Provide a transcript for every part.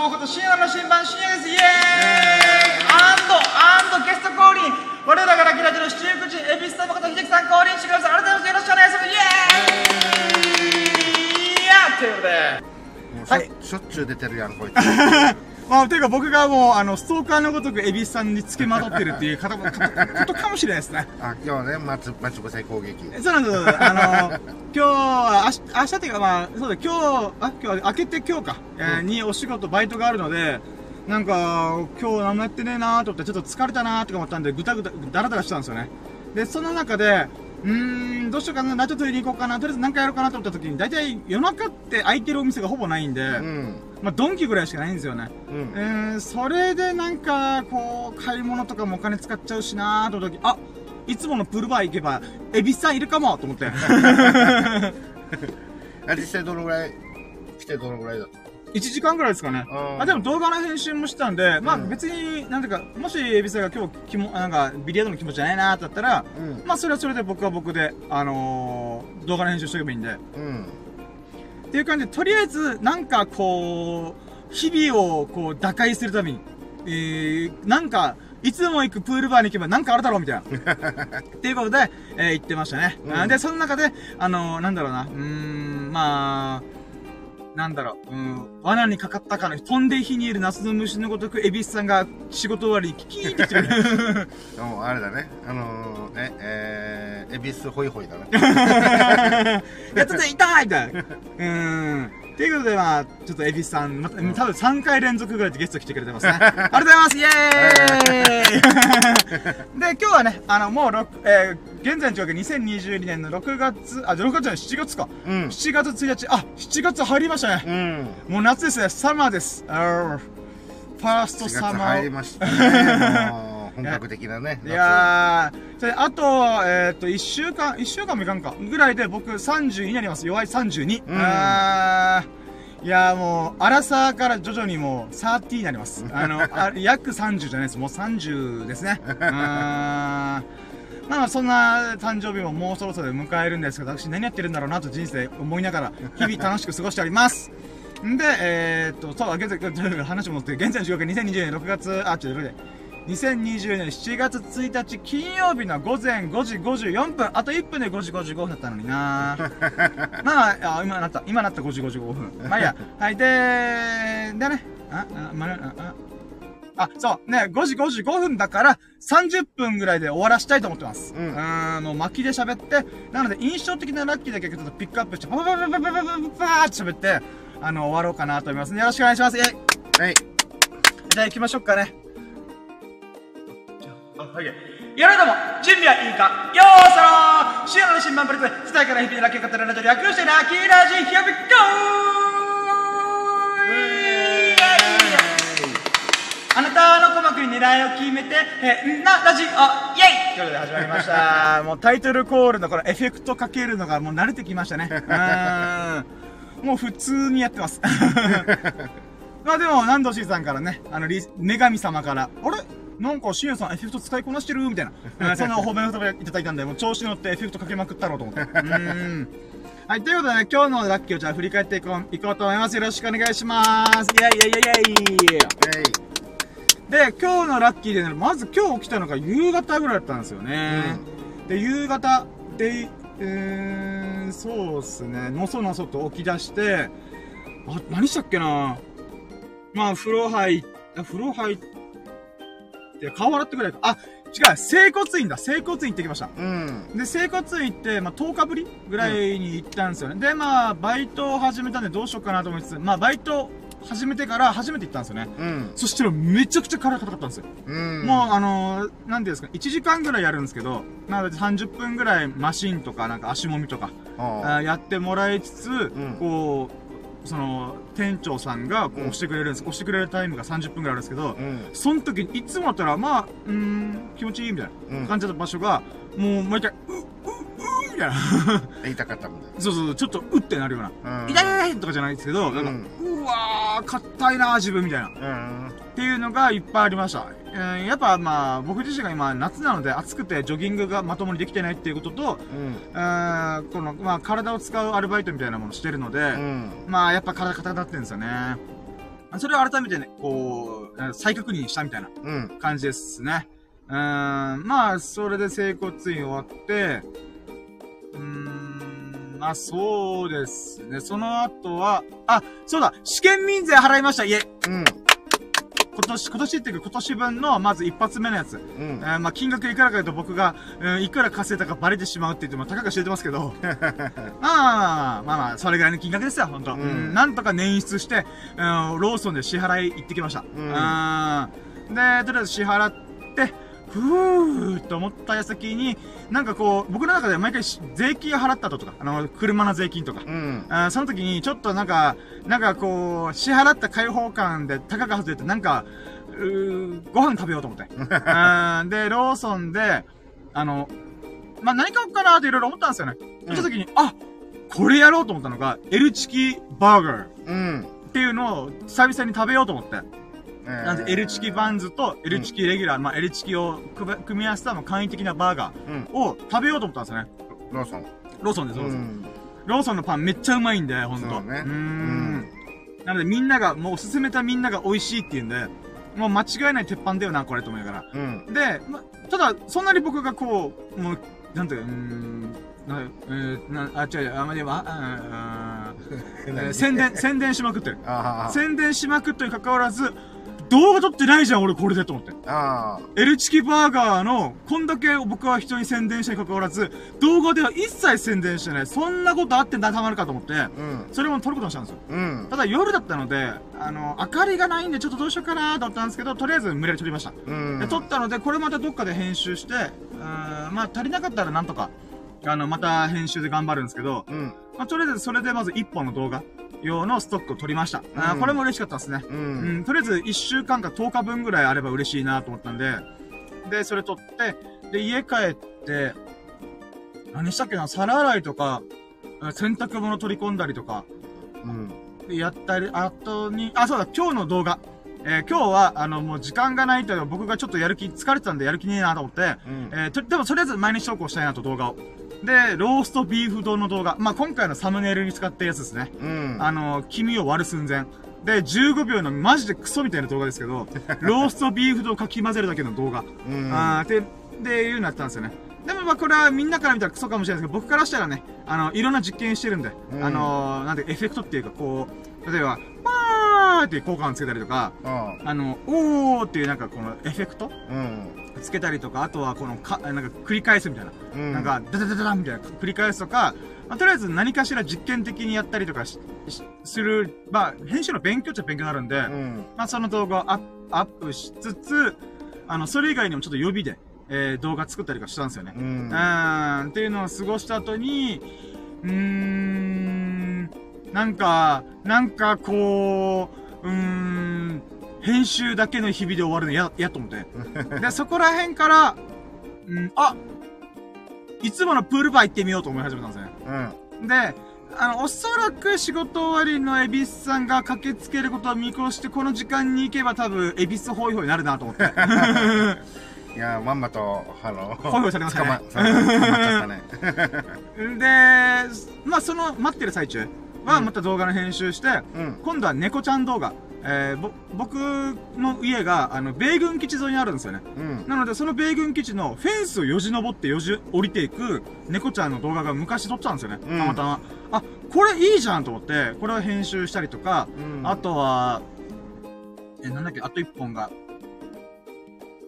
候補と深夜の新版深夜です。イエーイ。アンドアンドゲスト降臨。我らがラキラジの七福神恵比寿様こと秀樹さん降臨してください。改めてよろしくお願いします。イエーイ。いやということで。もうしょ,、はいしょっちゅう出てるやんこいつ。まあ、ていうか僕がもう、あの、ストーカーのごとく恵比寿さんに付けまとってるっていう方も、かことかもしれないですね。あ今日ね松松岡さ攻撃。そうなんですよ。あの、今日は、明日、明日っていうかまあ、そうだ、今日、あ、今日、明けて今日か、えーにお仕事、バイトがあるので、なんか、今日何もやってねえなーと思って、ちょっと疲れたなーとか思ったんで、ぐたぐた、だらだらしたんですよね。で、その中で、うーん、どうしようかな、ラジオ取りに行こうかな、とりあえず何かやろうかなと思った時に、大体夜中って空いてるお店がほぼないんで、うんまあ、ドンキぐらいしかないんですよね。うんえー、それでなんか、こう、買い物とかもお金使っちゃうしなーと思った時、あいつものプールバー行けば、エビスさんいるかもと思って。あ実際どのぐらい来てどのぐらいだった？1時間ぐらいですかね。あでも動画の編集もしたんで、まあうん別に、なんていうか、もしエビスさんが今日、きも、なんか、ビリヤードの気持ちじゃないなーってだったら、うんまあそれはそれで僕は僕で、あのー、動画の編集しとけばいいんで。うんっていう感じで、とりあえず、なんかこう、日々をこう、打開するために、えー、なんか、いつも行くプールバーに行けばなんかあるだろうみたいな。っていうことで、えー、言ってましたね。うんで、その中で、あのー、なんだろうな、うーん、まあ、なんだろう、うん、罠にかかったかの、飛んで火にいる夏の虫のごとく、エビスさんが仕事終わりにキキーンって来てくる。でもあれだねあのー、ええー、恵比寿ホイホイだね やったぜ、痛いみたいな。うーん。ということで、まあ、ちょっと、エビスさん、また、多分3回連続ぐらいでゲスト来てくれてますね。ありがとうございますイエーイ で、今日はね、あの、もう、えー、現在の状況2022年の6月、あ、6月じゃない、7月か。うん7月1日、あ、7月入りましたね。うんもう夏ですね、サマーです。あーファースト4サマー。月入りましたね 本格的なねいやー、それあと、えーっと、1週間、1週間もいかんか、ぐらいで僕32になります。弱い32。うんいやーもう、アラサーから徐々にもう、30になります。あの、あ約30じゃないです。もう30ですね。あーまあまあそんな誕生日ももうそろそろ迎えるんですけど、私何やってるんだろうなと人生思いながら、日々楽しく過ごしております。ん で、えー、っと、そう、現在、話戻って、現在の時刻2020年6月、あ、ちょっと2020年7月1日金曜日の午前5時54分、あと1分で5時55分だったのにな まあ、あ今なった、今なった5時55分。まあいいや。はい、で、でね、あ、あ、まあ、あ、あ、そう、ね、5時55分だから、30分ぐらいで終わらしたいと思ってます。うんーん、もう巻きで喋って、なので印象的なラッキーだけちょっとピックアップして、パパパパパパパパパパーって喋って、あの、終わろうかなと思います。よろしくお願いします。イェイはいじゃあ行きましょうかね。あ、はい。やろうども、準備はいいかよーそろーシアラの新版プレゼン、伝えから日々のラッキー語るラジオ略してラッキーラジ Here we go! あなたの鼓膜に狙いを決めて、え、な、ラジオ、イェイということで始まりました。もうタイトルコールのこのエフェクトかけるのがもう慣れてきましたね。うーん。もう普通にやってます。まあでも、南藤 C さんからね、あの、リ女神様から、あれ？なんか、シエさんエフェクト使いこなしてる？みたいな。う んそんなお褒めの言葉いただいたんで、もう調子乗ってエフェクトかけまくったろうと思って。うーん。はい、ということでね、今日のラッキーをじゃあ振り返っていこう、いこうと思います。よろしくお願いします。イェイイェイイェイイェイはいで、今日のラッキーでね、まず今日起きたのが夕方ぐらいだったんですよね。で、夕方で、うーん、そうっすね、のそのそと起き出して、あ、何したっけなまあ、風呂入っ、あ風呂入って、顔洗ってくらいか。あ、違う、整骨院だ、整骨院行ってきました。うんで、整骨院行って、まあ、10日ぶりぐらいに行ったんですよね。で、まあ、バイトを始めたんでどうしようかなと思いつつ、まあ、バイト始めてから初めて行ったんですよね。うんそしたらめちゃくちゃ体硬かったんですよ。うんもう、あのー、なんていうんですか、1時間ぐらいやるんですけど、なので30分ぐらいマシンとか、なんか足もみとか、あやってもらいつつ、んこう、その、店長さんがこううん押してくれるんです。押してくれるタイムが30分ぐらいあるんですけど、うん。その時にいつもだったら、まあ、うーん、気持ちいいみたいうん。な感じだった場所が、もう毎回、う、たいな。痛かったみたいそうそう、ちょっとうってなるような。なうん痛いとかじゃないですけど、なんか、うわー、硬いなー自分みたいな。うんっていうのがいっぱいありました。えーやっぱまあ、僕自身が今夏なので暑くてジョギングがまともにできてないっていうことと、うんえーこの、まあ体を使うアルバイトみたいなものをしてるので、うんまあやっぱ体硬くなってるんですよね。それを改めてね、こう、再確認したみたいなうん。感じですね。うーん、まあ、それで整骨院終わって、うーん、まあそうですね。その後は、あ、そうだ試験民税払いましたいえうん。今年、今年っていうか今年分の、まず一発目のやつ。うんえ。ーまあ、金額いくらかというと僕が、うん、いくら稼いだかバレてしまうって言っても、たかが知れてますけど。まあまあまあ、それぐらいの金額ですよ、本当、うんうんなんとか捻出して、うん、ローソンで支払い行ってきました。んうんで、とりあえず支払って、ふーって思った矢先に、なんかこう、僕の中で毎回し税金払った後とか、あの、車の税金とか、うん。あーその時に、ちょっとなんか、なんかこう、支払った開放感で高が外れて、なんか、うーご飯食べようと思って。あーで、ローソンで、あの、まあ、何買おうかなっていろいろ思ったんですよね。うんその時に、あこれやろうと思ったのが、L チキバーガーうん。っていうのを久々に食べようと思って。えーなんで、L チキバンズと L チキレギュラー、まあ、L チキを組組み合わせたまあ簡易的なバーガうん。ーを食べようと思ったんですよね。ローソン。ローソンです、ローソン。ん。ローソンのパンめっちゃうまいんで、ほんと。そうねーん。なのでみんなが、もう勧めたみんなが美味しいって言うんで、もう間違いない鉄板だよな、これと思いながら。うん。で、ま、ただ、そんなに僕がこう、もう、なんていうか、うーん、な、えー、な、あ、違う違う、あ、までも、あ、あ、あ えー宣伝、宣伝しまくってる。宣伝しまくってに関わらず、動画撮ってないじゃん、俺これでと思って。あ L チキバーガーの、こんだけ僕は人に宣伝したに関わらず、動画では一切宣伝してない。そんなことあってたまるかと思って、あ。うん。それも撮ることにしたんですよ。うん。ただ夜だったので、あの、明かりがないんでちょっとどうしようかなと思ったんですけど、とりあえず無理やり撮りました。うん。で、撮ったので、これまたどっかで編集して、うーん、まあ足りなかったらなんとか、あの、また編集で頑張るんですけど、うん。まあとりあえずそれでまず1本の動画用のストックを取りました。あこれも嬉しかったですね。う。うんん、とりあえず1週間か10日分ぐらいあれば嬉しいなと思ったんで、で、それ撮って、で、家帰って、何したっけな、皿洗いとか、うん洗濯物取り込んだりとか、うん。でやったり、あとに、あ、そうだ、今日の動画。えー今日は、あの、もう時間がないというか、僕がちょっとやる気、疲れてたんでやる気ねえなと思って、うん。えーと、でもとりあえず毎日投稿したいなと動画を。で、ローストビーフ丼の動画。まあ、今回のサムネイルに使ったやつですね。うん。あの、黄身を割る寸前。で、15秒のマジでクソみたいな動画ですけど、ローストビーフ丼をかき混ぜるだけの動画。うん。あーで、で、いうのやったんですよね。でもまあこれはみんなから見たらクソかもしれないですけど、僕からしたらね、あの、いろんな実験してるんで、うんあのー、なんでエフェクトっていうかこう、例えば、パーって効果音つけたりとか、ああの、おーっていうなんかこのエフェクトあ。うん。つけたりとか、あとはこのか、なんか繰り返すみたいな。うん。なんか、ダダダダダンみたいな繰り返すとか、まあ、とりあえず何かしら実験的にやったりとかする、まあ、編集の勉強っちゃ勉強になるんで、うん。まあ、その動画をアップアップしつつ、あの、それ以外にもちょっと予備で、えー、動画作ったりとかしたんですよね。う。うんーん、っていうのを過ごした後に、うーん、なんか、なんかこう、うーん、編集だけの日々で終わるの嫌、嫌と思って。で、そこら辺から、うん、あいつものプールバー行ってみようと思い始めたんですね。うん。で、あの、おそらく仕事終わりの恵比寿さんが駆けつけることを見越して、この時間に行けば多分、恵比寿ホイホイになるなと思って。いや、まんまと、あの、ホイホイされましたね捕ま、捕まっちゃったね。で、まあ、その待ってる最中はまた動画の編集して、うん。今度は猫ちゃん動画。えー、ぼ、僕の家が、あの、米軍基地沿いにあるんですよね。うん。なので、その米軍基地のフェンスをよじ登ってよじ、降りていく猫ちゃんの動画が昔撮ってたんですよね。うんたまたま。あ、これいいじゃんと思って、これを編集したりとか、うんあとは、え、なんだっけ、あと一本が、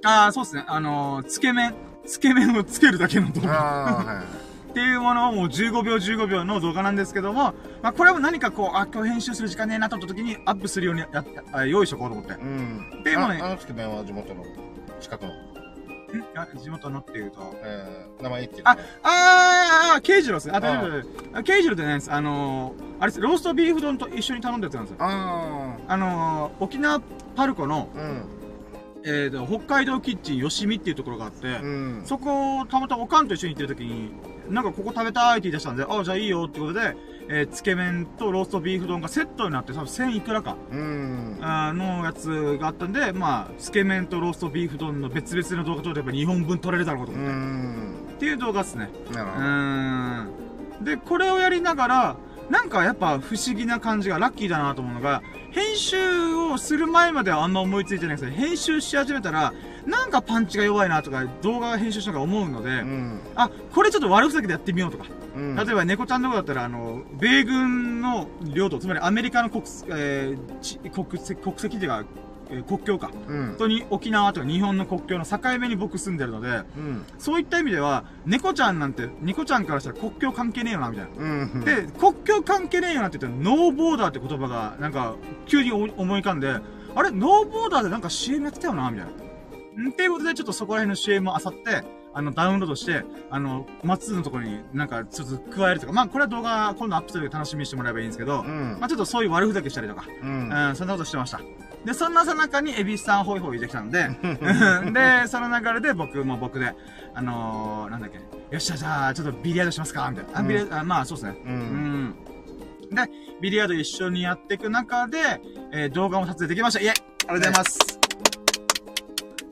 あー、そうですね、あのーつけ麺、つけ麺をつけるだけの動画。ああ、はい。っていうものをもう15秒15秒の動画なんですけども、まあこれも何かこう、あ、今日編集する時間ねえなと思った時にアップするようにやった、あ用意しとこうと思って。んうん。でもねああのつけ麺は地元の近くの、あ地元のっていうと。えー、名前言ってるあ、あー、ケイジロですね。あ、大あ丈夫あケイジロってね、あのー、あれです、ローストビーフ丼と一緒に頼んだやつなんですよ。ああのー、沖縄パルコの、あ、うん。えーと、北海道キッチンよしみっていうところがあって、うん。そこをたまたまおかんと一緒に行ってる時に、なんかここ食べたいって言い出したんで、あ、じゃあいいよってことで、えーつけ麺とローストビーフ丼がセットになって多分1000いくらか、うん。あーのやつがあったんで、まあ、つけ麺とローストビーフ丼の別々の動画撮れば2本分撮れるだろうとう思って。ん。っていう動画っすね。うなるほど。で、これをやりながら、なんかやっぱ不思議な感じがラッキーだなと思うのが、編集ををする前まではあんま思いついてないですけど、編集し始めたら、なんかパンチが弱いなとか、動画編集しながら思うので、うん。あ、これちょっと悪ふざけでやってみようとか。うん。例えば、猫ちゃんのとこだったら、あの、米軍の領土、つまりアメリカの国、えーち国籍、国籍っていうか、えー国境か。うん本。当に沖縄とか日本の国境の境目に僕住んでるので、うん。そういった意味では、猫ちゃんなんて、猫ちゃんからしたら国境関係ねえよな、みたいな。うん。で、国境関係ねえよなって言ったら、ノーボーダーって言葉が、なんか、急に思い浮かんで、あれノーボーダーでなんか CM やってたよな、みたいな。んっていうことで、ちょっとそこら辺の CM を漁って、あの、ダウンロードして、あの、松のところになんか、ちょっと加えるとか、まあ、これは動画、今度アップするで楽しみにしてもらえばいいんですけど、うんまあ、ちょっとそういう悪ふざけしたりとか、うん。うん、そんなことしてました。で、そんなさなかに、エビスさんホイホイできたんで、で、その流れで僕も僕で、あのー、なんだっけ、よっしゃ、じゃあ、ちょっとビリヤードしますかみたいな。あ、ビリヤード、あまあ、そうですね。う。うんん。で、ビリヤード一緒にやっていく中で、えー動画も撮影できました。イェイありがとうございます。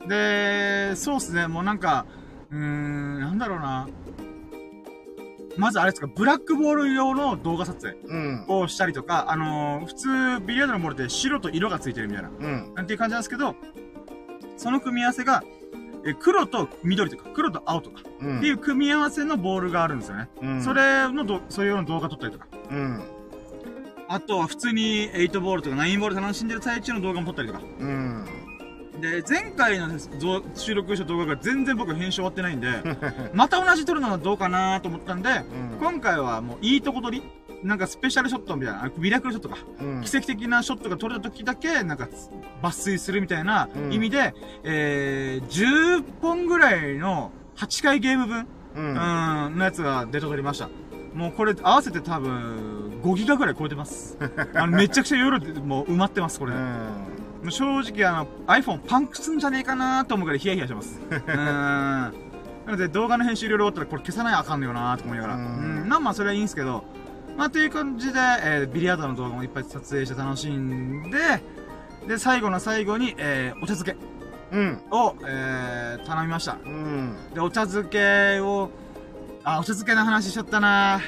で、そうですね、もうなんか、うーん、なんだろうな。まずあれですか、ブラックボール用の動画撮影うん。をしたりとか、あのー普通、ビリヤードのボールって白と色がついてるみたいな、うん。なんていう感じなんですけど、その組み合わせが、え黒と緑とか、黒と青とか、うん。っていう組み合わせのボールがあるんですよね。うん。そ、れのど、そういうような動画撮ったりとか。うん。あとは普通に8ボールとか9ボール楽しんでる最中の動画も撮ったりとか。うん。で、前回の収録した動画が全然僕編集終わってないんで、また同じ撮るのはどうかなと思ったんで、うん。今回はもういいとこ撮りなんかスペシャルショットみたいな、あミラクルショットか。うん。奇跡的なショットが撮れた時だけ、なんか、抜粋するみたいなうん意味で、えー、10本ぐらいの8回ゲーム分、う。うんん、のやつがデータ取りました。もうこれ合わせて多分、5ギガぐらい超えてます。あの、めちゃくちゃ夜でもう埋まってます、これ。もう正直あの、iPhone パンクすんじゃねえかなと思うからヒヤヒヤしてます。うん。なので動画の編集いろいろ終わったらこれ消さないあかんのよなと思いながら。ううんん。まあまあそれはいいんですけど、まあという感じで、えービリヤードの動画もいっぱい撮影して楽しんで、で、最後の最後に、えーお茶漬けうん。を、えー頼みました。うん。で、お茶漬けを、あ、お茶漬けの話しちゃったな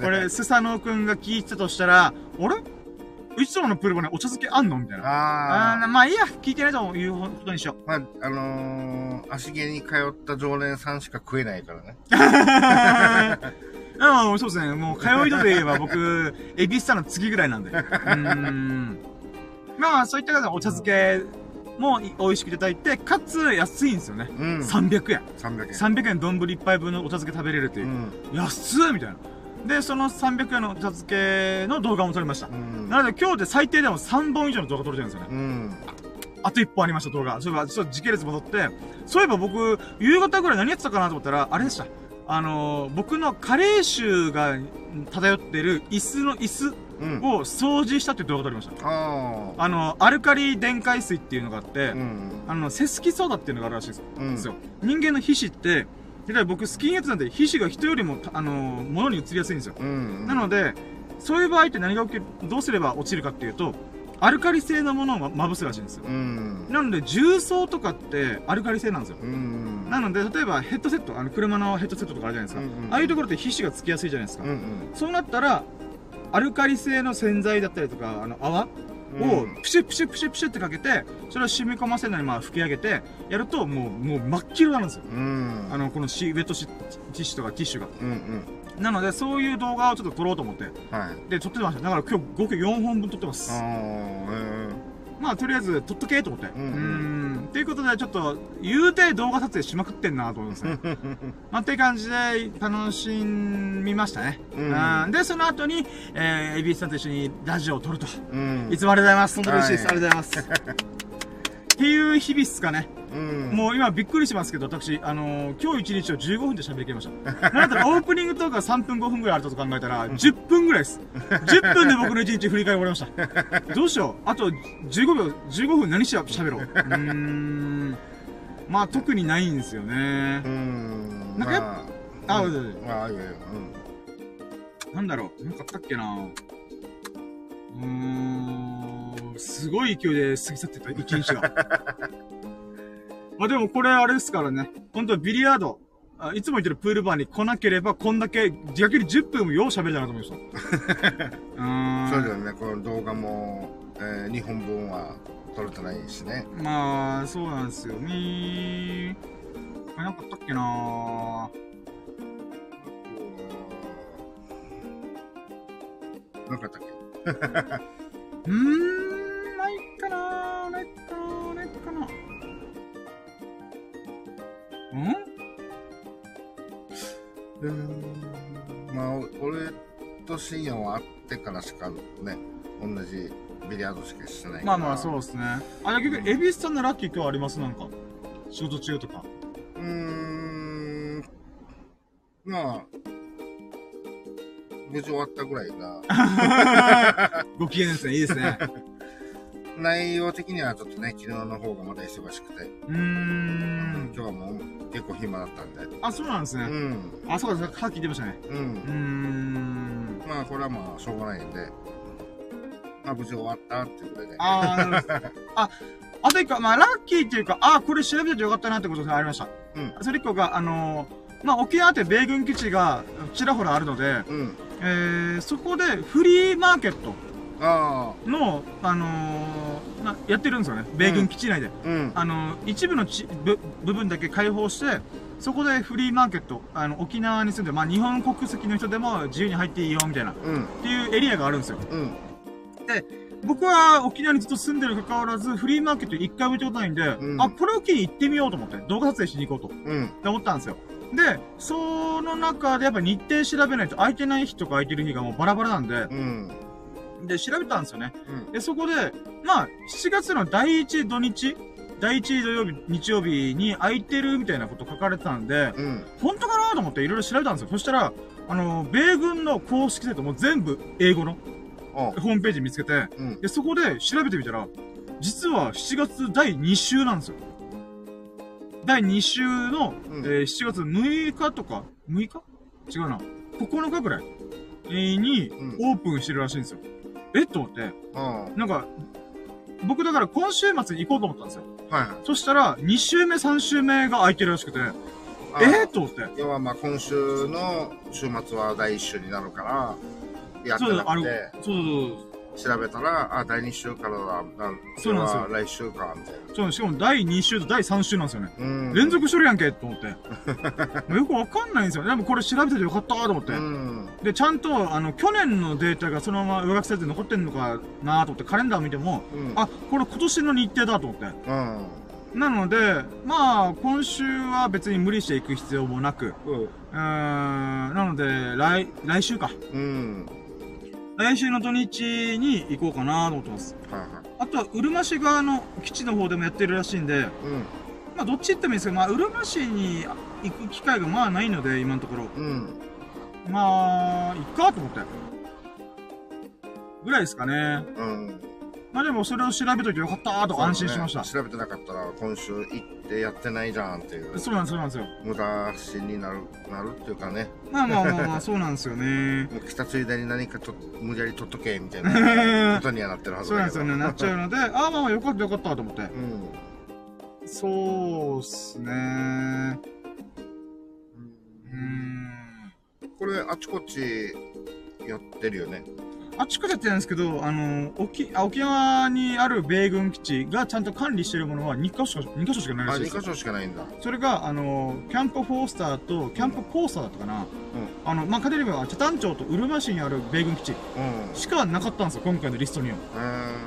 これ、スサノオくんが聞いてたとしたら、あれ？いつものプルボね、お茶漬けあんのみたいな。ああーまあいいや、聞いてないということにしよう。あ。まあ、あのー、足毛に通った常連さんしか食えないからね。うん、そうですね。もう、通い人で言えば僕、エビスタの次ぐらいなんで。うーん。まあ、そういった方お茶漬けも美味しくいただいて、かつ安いんですよね。うん。300円。300円。300円丼一杯分のお茶漬け食べれるっていうう。ん。安っみたいな。で、その300円のお茶漬けの動画も撮りました。うん。なので今日で最低でも3本以上の動画撮れてるんですよね。うん。あと1本ありました、動画。そういえば、ちょっと時系列戻って、そういえば僕、夕方ぐらい何やってたかなと思ったら、あれでした。あのー、僕の加齢臭が漂ってる椅子の椅子うん。を掃除したっていう動画撮りました。ああの、アルカリ電解水っていうのがあって、あ。うん。あの、セスキソーダっていうのがあるらしいですよ。うんですよ。人間の皮脂って、例えば僕スキンヘッドなんで皮脂が人よりも、あのー、物に移りやすいんですよ。うん。なので、そういう場合って何が起きる、どうすれば落ちるかっていうと、アルカリ性のものをまぶすらしいんですよ。うん。なので、重曹とかってアルカリ性なんですよ。うん。なので、例えばヘッドセット、あの車のヘッドセットとかあるじゃないですか。うんうんああいうところって皮脂がつきやすいじゃないですか。うんうん。そうなったら、アルカリ性の洗剤だったりとか、あの泡をうんプシュプシュプシュプシュってかけて、それを染み込ませるのにまあ吹き上げて、やるともう、もう真っ黄色になるんですよ。うん。あの、このシウェットシティッシュとかティッシュが。うんうん。なので、そういう動画をちょっと撮ろうと思って。はい。で、撮ってました。だから今日合計4本分撮ってます。ああ、えまあ、とりあえず撮っとけと思って。うん。ということで、ちょっと、言うて動画撮影しまくってんなと思いますね。まあ、って感じで楽しみましたね。うんうんで、その後に、えー、エビスさんと一緒にラジオを撮ると。えうん。いつもありがとうございます。本当に嬉しいです。はいありがとうございます。っていう日々っすかね。うん。もう今びっくりしますけど、私、あのー今日一日を15分で喋りきりました。なんだったらオープニングトークが3分5分ぐらいあると考えたら、10分ぐらいです。10分で僕の一日振り返り終わりました。どうしよう？あと15秒、15分何して喋ろう。うーん。まあ特にないんですよねう。ん。なんかやっまあ、あ、ううんんああ、いやいや、なんだろう？なんかあったっけなうーん。すごい勢いで過ぎ去ってた、一日が。まあでもこれあれですからね。本当ビリヤード。あいつも言ってるプールバーに来なければ、こんだけ、逆に10分もよう喋るだなと思いました。ううん。そうだよね、この動画も、えー、日本分は取れてないしね。まあ、そうなんですよね。あれなんかあったっけななんかあったっけ？うーん、深夜は会ってからしかね、同じビリヤードしかしてないから。まあまあ、そうですね。あ、結局、エビスさんのラッキー今日あります？なんか。仕事中とか。うーん。まあ、無事終わったぐらいが、ご機嫌ですね。いいですね。内容的にはちょっとね、昨日の方がまだ忙しくて、うーん。今日はもう結構暇だったんで。あ、そうなんですね。うん。あ、そうか、さっき言ってましたね。う。うーん。まあ、これはまあ、しょうがないんで、まあ、無事終わったっていうことで。あーなるほど あ、あと一個、まあ、ラッキーっていうか、あ、これ調べててよかったなってことがありました。うん。それ一個が、あのー、まあ、沖縄って米軍基地がちらほらあるので、うん。えー、そこでフリーマーケットあの、あのーなやってるんですよね。米軍基地内で。あ、うん。あのー一部のち部部分だけ開放して、そこでフリーマーケット、あの、沖縄に住んで、まあ、日本国籍の人でも自由に入っていいよ、みたいな、っうん。ていうエリアがあるんですよ。うん。僕は沖縄にずっと住んでるに関わらず、フリーマーケット一回も行ったことないんで、うんあ、これを機に行ってみようと思って、動画撮影しに行こうと、うん。って思ったんですよ。で、その中でやっぱ日程調べないと空いてない日とか空いてる日がもうバラバラなんで、うん。で、調べたんですよね。うん。で、そこで、まあ、7月の第1土日、第1土曜日、日曜日に空いてるみたいなこと書かれてたんで、うん。本当かなと思っていろいろ調べたんですよ。そしたら、あの、米軍の公式サイトも全部英語のあホームページ見つけて、うん。で、そこで調べてみたら、実は7月第2週なんですよ。第2週の、うんえー7月6日とか、6日？違うな。9日ぐらい、えーにうんオープンしてるらしいんですよ。えっと思って、あなんか、僕だから今週末に行こうと思ったんですよ。あ。はいはい。そしたら、2週目、3週目が空いてるらしくて、あえー、と思って。要はまあ今週の週末は第一週になるから、やってなくて、そうそう調べたら、あ、第二週からだ、なそうなんですよそれは来週か、みたいな。そう。しかも第2週と第3週なんですよね。うん。連続しとるやんけ、と思って。もうよくわかんないんですよ。でもこれ調べててよかったと思って。うん。で、ちゃんと、あの、去年のデータがそのまま上書きされて残ってんのかなと思って、カレンダー見ても、うん。あ、これ今年の日程だと思って。うん。なので、まあ、今週は別に無理していく必要もなく、うん。ん、なので、来、来週か。うん。来週の土日に行こうかなと思ってます。はいはい。あとは、うるま市側の基地の方でもやってるらしいんで、うん。まあ、どっち行ってもいいですけど、まあ、うるま市に行く機会がまあないので、今のところ。うん。まあ、行っかと思って。ぐらいですかね。うん。まあでもそれを調べといてよかったーと安心しました。ね調べてなかったら今週行ってやってないじゃんっていう。そうなんです、そうなんですよ。無駄死になる、なるっていうかね。まあまあまあまあ、そうなんですよね。もう来たついでに何かと無理やり取っとけ、みたいな ことにはなってるはずだけど。そうなんですよね。なっちゃうので、ああまあまあよかったよかったと思って。うん。そうっすね。うーん。これ、あちこちやってるよね。あっちこっちやってるんですけど、あの、沖、あ沖縄にある米軍基地がちゃんと管理してるものは2箇所、2箇所しかないあ、2らしいですよ箇。所しかないんだ。それが、あの、キャンプフォースターとキャンプコースターだったかな。あの、まあ、カテリバは北谷町とうるま市にある米軍基地うん。しかなかったんですよ、今回のリストには。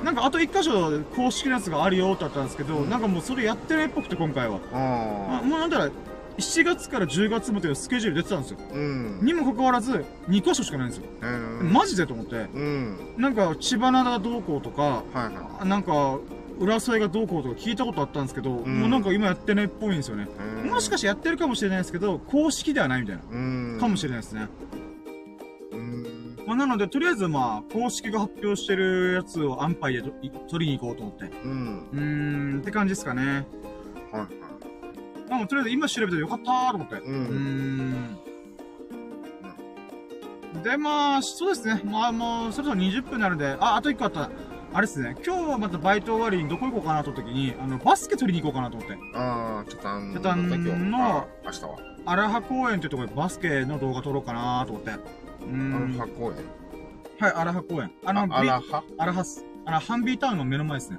うん。なんかあと1箇所公式のやつがあるよってあったんですけど、うんなんかもうそれやってないっぽくて今回は。まあ、あもうなんだら、7月から10月までのスケジュール出てたんですよ。ーうん。にもかかわらず、2箇所しかないんですよ。うん。マジでと思って。うん。なんか、千葉灘がどうこうとか、はいはなんか、浦添がどうこうとか聞いたことあったんですけど、んもうなんか今やってないっぽいんですよね。もしかしてやってるかもしれないですけど、公式ではないみたいな。うん。かもしれないですね。うん。まあ、なので、とりあえずまあ、公式が発表してるやつを安牌でとい取りに行こうと思って。うん。うーん、って感じですかね。はいはい。まあ、とりあえず今調べてよかったーと思って。う。うん。で、まあ、そうですね。まあ、もう、そろそろ20分になるんで、あ、あと1個あった。あれですね。今日はまたバイト終わりにどこ行こうかなと思った時に、あの、バスケ取りに行こうかなと思って。ああ、チャタン。チャタンの明日は。荒波公園っていうところでバスケの動画撮ろうかなと思って。うん。ファ公園。はい、荒波公園。あの、あアラハアラハス。あの、ハンビータウンの目の前ですね。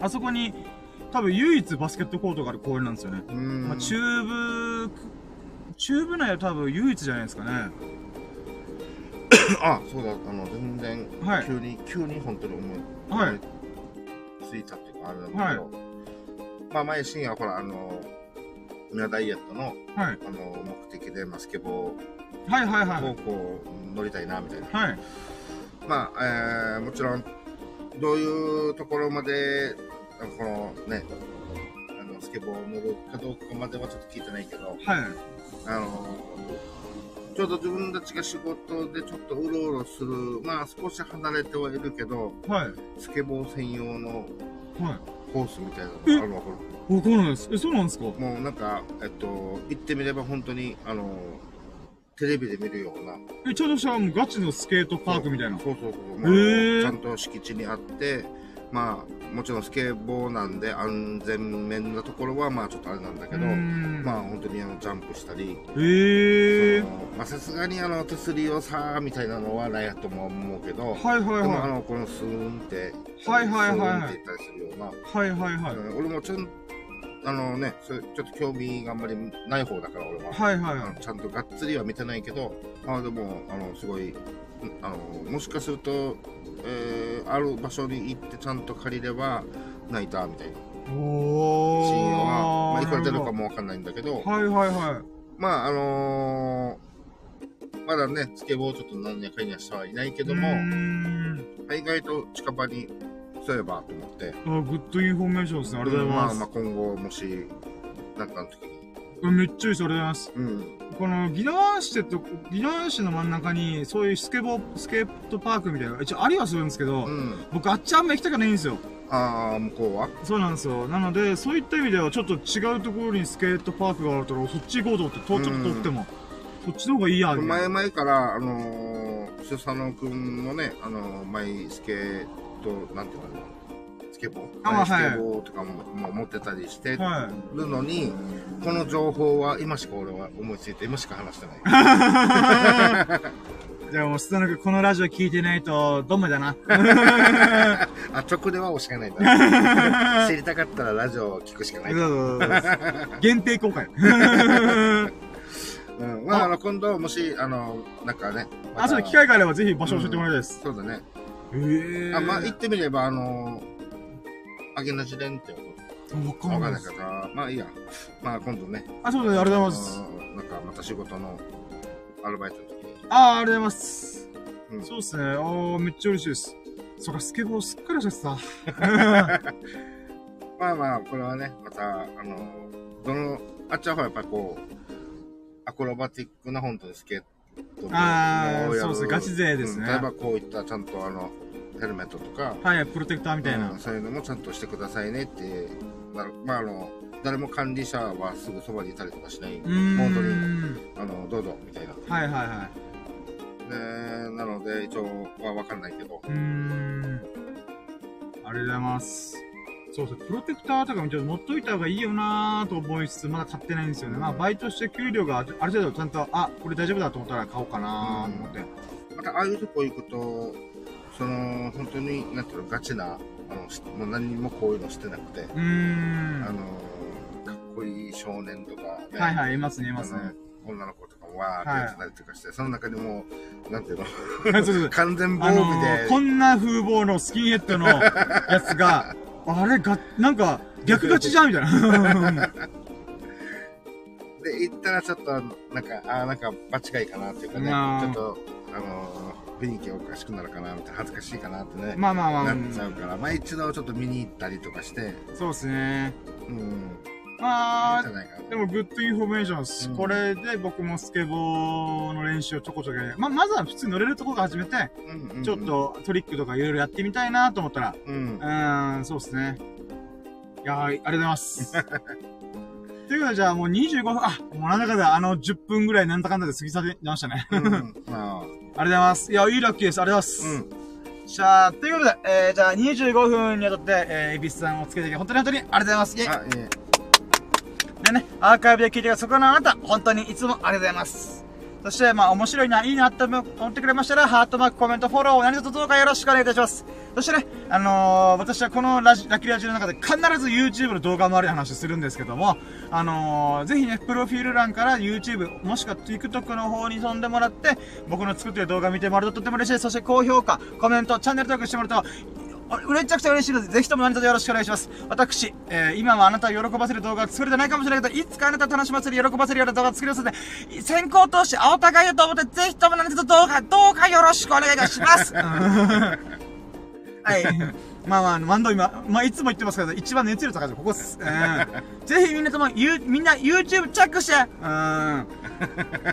あそこに、多分唯一バスケットコートがある公園なんですよね。まあ、中部、中部内は多分唯一じゃないですかね。あ、そうだ、あの、全然、はい急に、急に本当に思い、はいついたっていうか、あれだけど、まあ前深夜、ほら、あの、ミダイエットの、はい。あの、目的で、まあ、スケボはいはいはい。ーをこう、乗りたいな、みたいな。はい。まあ、えー、もちろん、どういうところまで、このね、あの、スケボーを乗るかどうかまではちょっと聞いてないけど、はい。あのちょうど自分たちが仕事でちょっとうろうろする、まあ少し離れてはいるけど、はい。スケボー専用のはい。コースみたいなのがあるわ、こわかんないです。え、そうなんですか？れ。もうなんか、えっと、行ってみれば本当に、あのテレビで見るような。え、ちょうどしたもうガチのスケートパークみたいな。そうそうそう。へもうーちゃんと敷地にあって、まあ、もちろんスケボーなんで安全面なところは、まあちょっとあれなんだけど、まああ。本当にあのジャンプしたり、さすがにあの手すりをさみたいなのはないやとも思うけど、はいはいでもあはのこのスーンって、はいはいはいスーンって言ったりするような、い。はいはいはい。うん俺もちょんあのね、それちょっと興味があんまりない方だから俺は。はいはいはあのちゃんとがっつりは見てないけど、あでもあのすごい、うんあのもしかすると、えーある場所に行ってちゃんと借りれば泣いたみたいな。シーンは、まあ、いくら出るかもわかんないんだけど、はいはいはまああのーまだね、スケボーちょっと何やかんやしてはいないけい。ども、意外と近場にそういえばと思って、あ、 good information ですね。ありがとうございます。まあまあ今後もし、なんかの時に、うんめっちゃいいです。ありがとうございます。うん、この、ギナワンシテと、ギナワン市の真ん中に、そういうスケボー、スケートパークみたいな一応ありはするんですけど、うん、僕あっちあんま行きたくないんですよ。ああ、向こうはそうなんですよ。なので、そういった意味では、ちょっと違うところにスケートパークがあると、そっち行こうと思って、とちょっと遠くても、そっちの方がいいや、みたい前な。々から、あのー、スサノくんもね、あのー、マイスケート、なんていうのスケボーはいケボーとかも,、もう持ってたりしてはるのに、この情報は今しか俺は思いついて、今しか話してない。い。じゃあもう、スタノ君、このラジオ聞いてないと、どんめだな。あ、直では教えないんだ。知りたかったらラジオを聞くしかない。そうそうそう限定公開。うん、まあ、あの、今度、もし、あの、なんかね。あ、そう、機会があればぜひ場所教えてもらいたいです。そうだね。ええあ、まあ、行ってみれば、あの、あげなじれんってこわかんないいか。ら、まあいいや。まあ、今度ね。あ、そうですね、ありがとうございます。なんか、また仕事のアルバイトの時に。ああ、ありがとうございます。うんそうですね。ああ、めっちゃ嬉しいです。そっか、スケボーすっかりして まあまあ、これはね、また、あの、どの、あっちはほらやっぱこう、アクロバティックな本当にスケートあーをやるそうですねガチ勢ですねうん例えばこういったちゃんとあの、ヘルメットとか、た。はい、プロテクターみたいな。うんそういうのもちゃんとしてくださいねって、なるまああの、誰も管理者はすぐそばにいたりとかしない。本当に、あの、どうぞ、みたいな。はいはいはい。で、なので、一応はわかんないけど、うーん。ありがとうございます。そうそう、プロテクターとかもちょっと持っといた方がいいよなーと思いつつ、まだ買ってないんですよね。まあ、バイトして給料がある程度ちゃんと、あ、これ大丈夫だと思ったら買おうかなーと思って。またああいうとこ行くと、その、本当に、なんていうの、ガチな、あの、しもう何にもこういうのしてなくて、うーん。あの、かっこいい少年とか、ね、はいはい、いますね、いあますね。の女の子とかもわーってやってたりとかして、その中でも、なんていうの、完全防あの備で、ー、こんな風貌のスキンヘッドのやつが、あれが、なんか、逆勝ちじゃんみたいな。で、行ったらちょっと、なんか、あーなんか、場違いかなっていうかね、ちょっと、あのー、雰囲気おかしくなるかな、みたいな、恥ずかしいかなってね、まあまあまあ、なっちゃうから、まあ一度ちょっと見に行ったりとかして、そうですね。うん、まあ。でも、 good information です。うんこれで僕もスケボーの練習をちょこちょこ。まあ、まずは普通に乗れるところから始めて、うんうんうんちょっ、とトリックとかいろいろやってみたいなと思ったら、うんう。ーん、そうですね。いやー、ありがとうございます。ということで、じゃあもう25分、あ、もうなんだかんだあの10分ぐらいなんだかんだで過ぎ去りましたね。ありがとうございます。いや、いいラッキーです。ありがとうございます。うん。じゃあ、ということで、えー、じゃあ25分にわたって、えー、エビスさんをつけていただき、本当に本当にありがとうございます。イェイでね、アーカイブで聞いてるそこのあなた、本当にいつもありがとうございます。そして、まあ、面白いな、いいなって思ってくれましたら、ハートマーク、コメント、フォロー、何卒どうかよろしくお願いいたします。そしてね、あのー、私はこのラジ、ラキラジの中で必ず YouTube の動画周りの話をするんですけども、あのー、ぜひね、プロフィール欄から YouTube、もしくは TikTok の方に飛んでもらって、僕の作ってる動画見てもらうととても嬉しいです。そして高評価、コメント、チャンネル登録してもらうと、うれちゃくちゃ嬉しいので、ぜひとも何卒よろしくお願いします。私、えー、今はあなたを喜ばせる動画が作れてないかもしれないけど、いつかあなたを楽しませる、喜ばせるような動画を作りますので、先行投資、お互いだと思って、ぜひとも何卒動画、どうかよろしくお願いいたします。はい。まあまあ、マンド今、まあいつも言ってますけど、一番熱量高いですここっす。うん。ぜひみんなとも、ゆ、みんな YouTube チェックして、うん。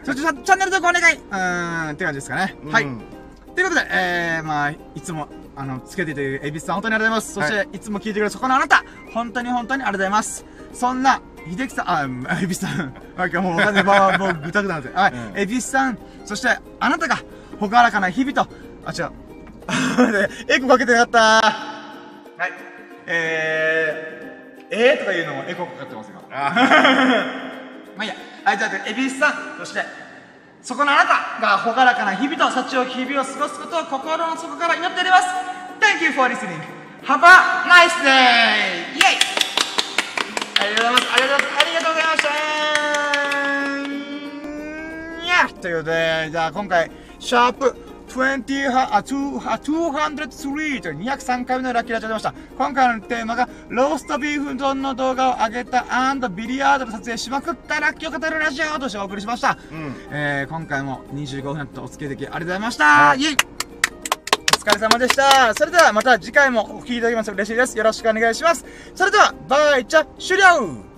そしてチャンネル登録お願い。うん、って感じですかね。はい。ということで、えー、まあ、いつも、あの、つけていて、エビスさん、本当にありがとうございます。そして、はい、いつも聞いてくれるそこのあなた、本当に本当にありがとうございます。そんな、秀樹さん、あ、エビスさん、なんかもうわかんない、まあ、もうぐたぐたなんですよ。はい、うん、エビスさん、そして、あなたが、ほがらかな日々と、あ、違う。エコかけてなかったはい。えー、えーとか言うのもエコかかってますよ。まあいいや。はい、じゃあ、エビスさん、そして、そこのあなたが朗らかな日々と幸を日々を過ごすことを心の底から祈っております。Thank you for listening. Have a nice day! イェイありがとうございます。ありがとうありがとうございましたいや。ということで、じゃあ今回、シャープ20あ、203という203回目のラッキーラジオでました。今回のテーマが、ローストビーフ丼の動画を上げたビリヤードの撮影しまくったラッキーを語るラジオとしてお送りしました。うん、えー、今回も25分とお付き合いできありがとうございました、はい、イェイお疲れ様でした。それではまた次回もお聴きいただきますと嬉しいです。よろしくお願いします。それでは、バイチャ終了